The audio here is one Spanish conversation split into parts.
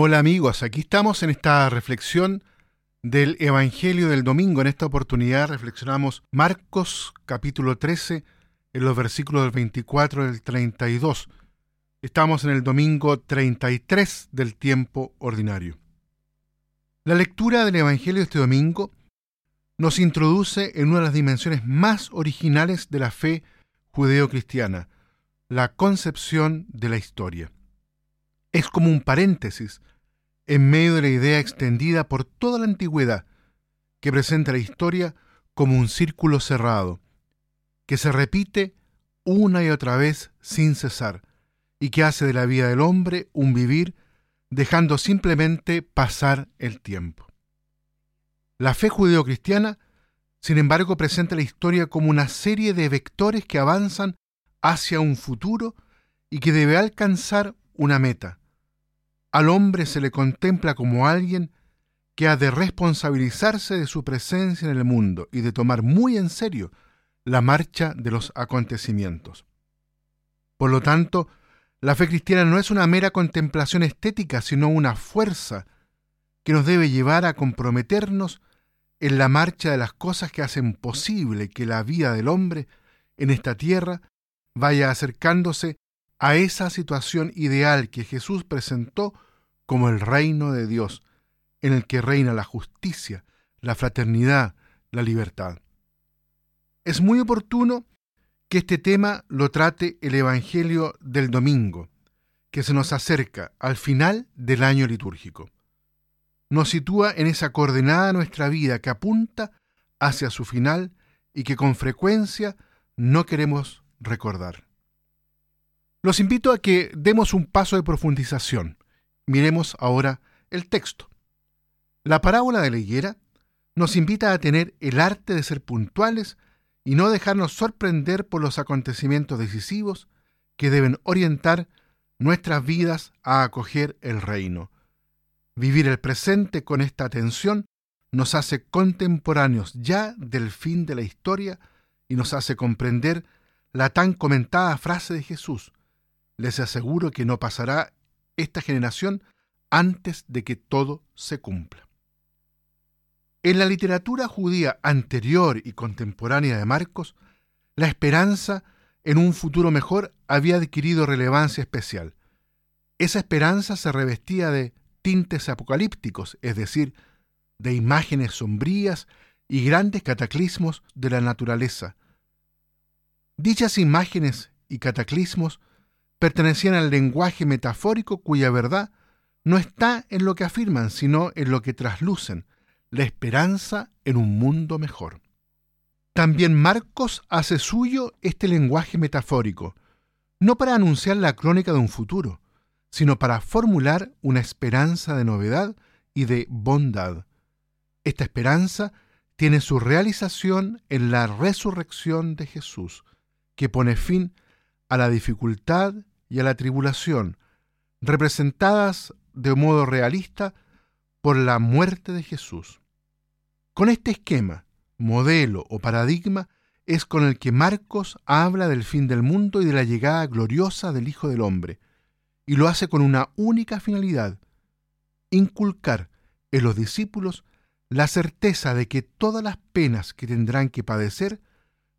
Hola amigos, aquí estamos en esta reflexión del Evangelio del Domingo. En esta oportunidad reflexionamos Marcos capítulo 13 en los versículos del 24 al 32. Estamos en el domingo 33 del tiempo ordinario. La lectura del Evangelio de este domingo nos introduce en una de las dimensiones más originales de la fe judeocristiana, la concepción de la historia es como un paréntesis en medio de la idea extendida por toda la antigüedad que presenta la historia como un círculo cerrado, que se repite una y otra vez sin cesar, y que hace de la vida del hombre un vivir dejando simplemente pasar el tiempo. La fe judeocristiana, sin embargo, presenta la historia como una serie de vectores que avanzan hacia un futuro y que debe alcanzar una meta. Al hombre se le contempla como alguien que ha de responsabilizarse de su presencia en el mundo y de tomar muy en serio la marcha de los acontecimientos. Por lo tanto, la fe cristiana no es una mera contemplación estética, sino una fuerza que nos debe llevar a comprometernos en la marcha de las cosas que hacen posible que la vida del hombre en esta tierra vaya acercándose a esa situación ideal que Jesús presentó como el reino de Dios, en el que reina la justicia, la fraternidad, la libertad. Es muy oportuno que este tema lo trate el Evangelio del domingo, que se nos acerca al final del año litúrgico. Nos sitúa en esa coordenada nuestra vida que apunta hacia su final y que con frecuencia no queremos recordar. Los invito a que demos un paso de profundización. Miremos ahora el texto. La parábola de la higuera nos invita a tener el arte de ser puntuales y no dejarnos sorprender por los acontecimientos decisivos que deben orientar nuestras vidas a acoger el reino. Vivir el presente con esta atención nos hace contemporáneos ya del fin de la historia y nos hace comprender la tan comentada frase de Jesús, les aseguro que no pasará esta generación antes de que todo se cumpla. En la literatura judía anterior y contemporánea de Marcos, la esperanza en un futuro mejor había adquirido relevancia especial. Esa esperanza se revestía de tintes apocalípticos, es decir, de imágenes sombrías y grandes cataclismos de la naturaleza. Dichas imágenes y cataclismos pertenecían al lenguaje metafórico cuya verdad no está en lo que afirman, sino en lo que traslucen, la esperanza en un mundo mejor. También Marcos hace suyo este lenguaje metafórico, no para anunciar la crónica de un futuro, sino para formular una esperanza de novedad y de bondad. Esta esperanza tiene su realización en la resurrección de Jesús, que pone fin a la dificultad y a la tribulación, representadas de modo realista por la muerte de Jesús. Con este esquema, modelo o paradigma, es con el que Marcos habla del fin del mundo y de la llegada gloriosa del Hijo del Hombre, y lo hace con una única finalidad, inculcar en los discípulos la certeza de que todas las penas que tendrán que padecer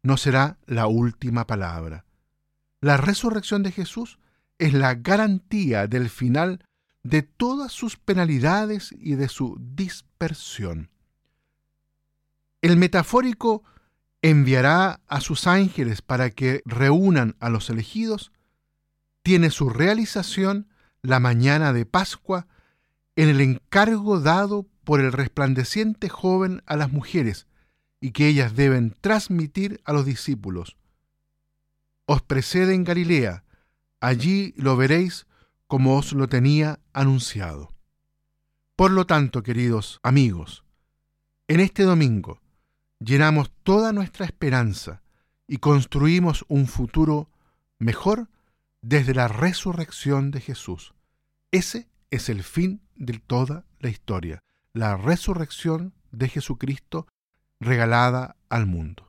no será la última palabra. La resurrección de Jesús es la garantía del final de todas sus penalidades y de su dispersión. El metafórico enviará a sus ángeles para que reúnan a los elegidos, tiene su realización la mañana de Pascua en el encargo dado por el resplandeciente joven a las mujeres y que ellas deben transmitir a los discípulos os precede en Galilea, allí lo veréis como os lo tenía anunciado. Por lo tanto, queridos amigos, en este domingo llenamos toda nuestra esperanza y construimos un futuro mejor desde la resurrección de Jesús. Ese es el fin de toda la historia, la resurrección de Jesucristo regalada al mundo.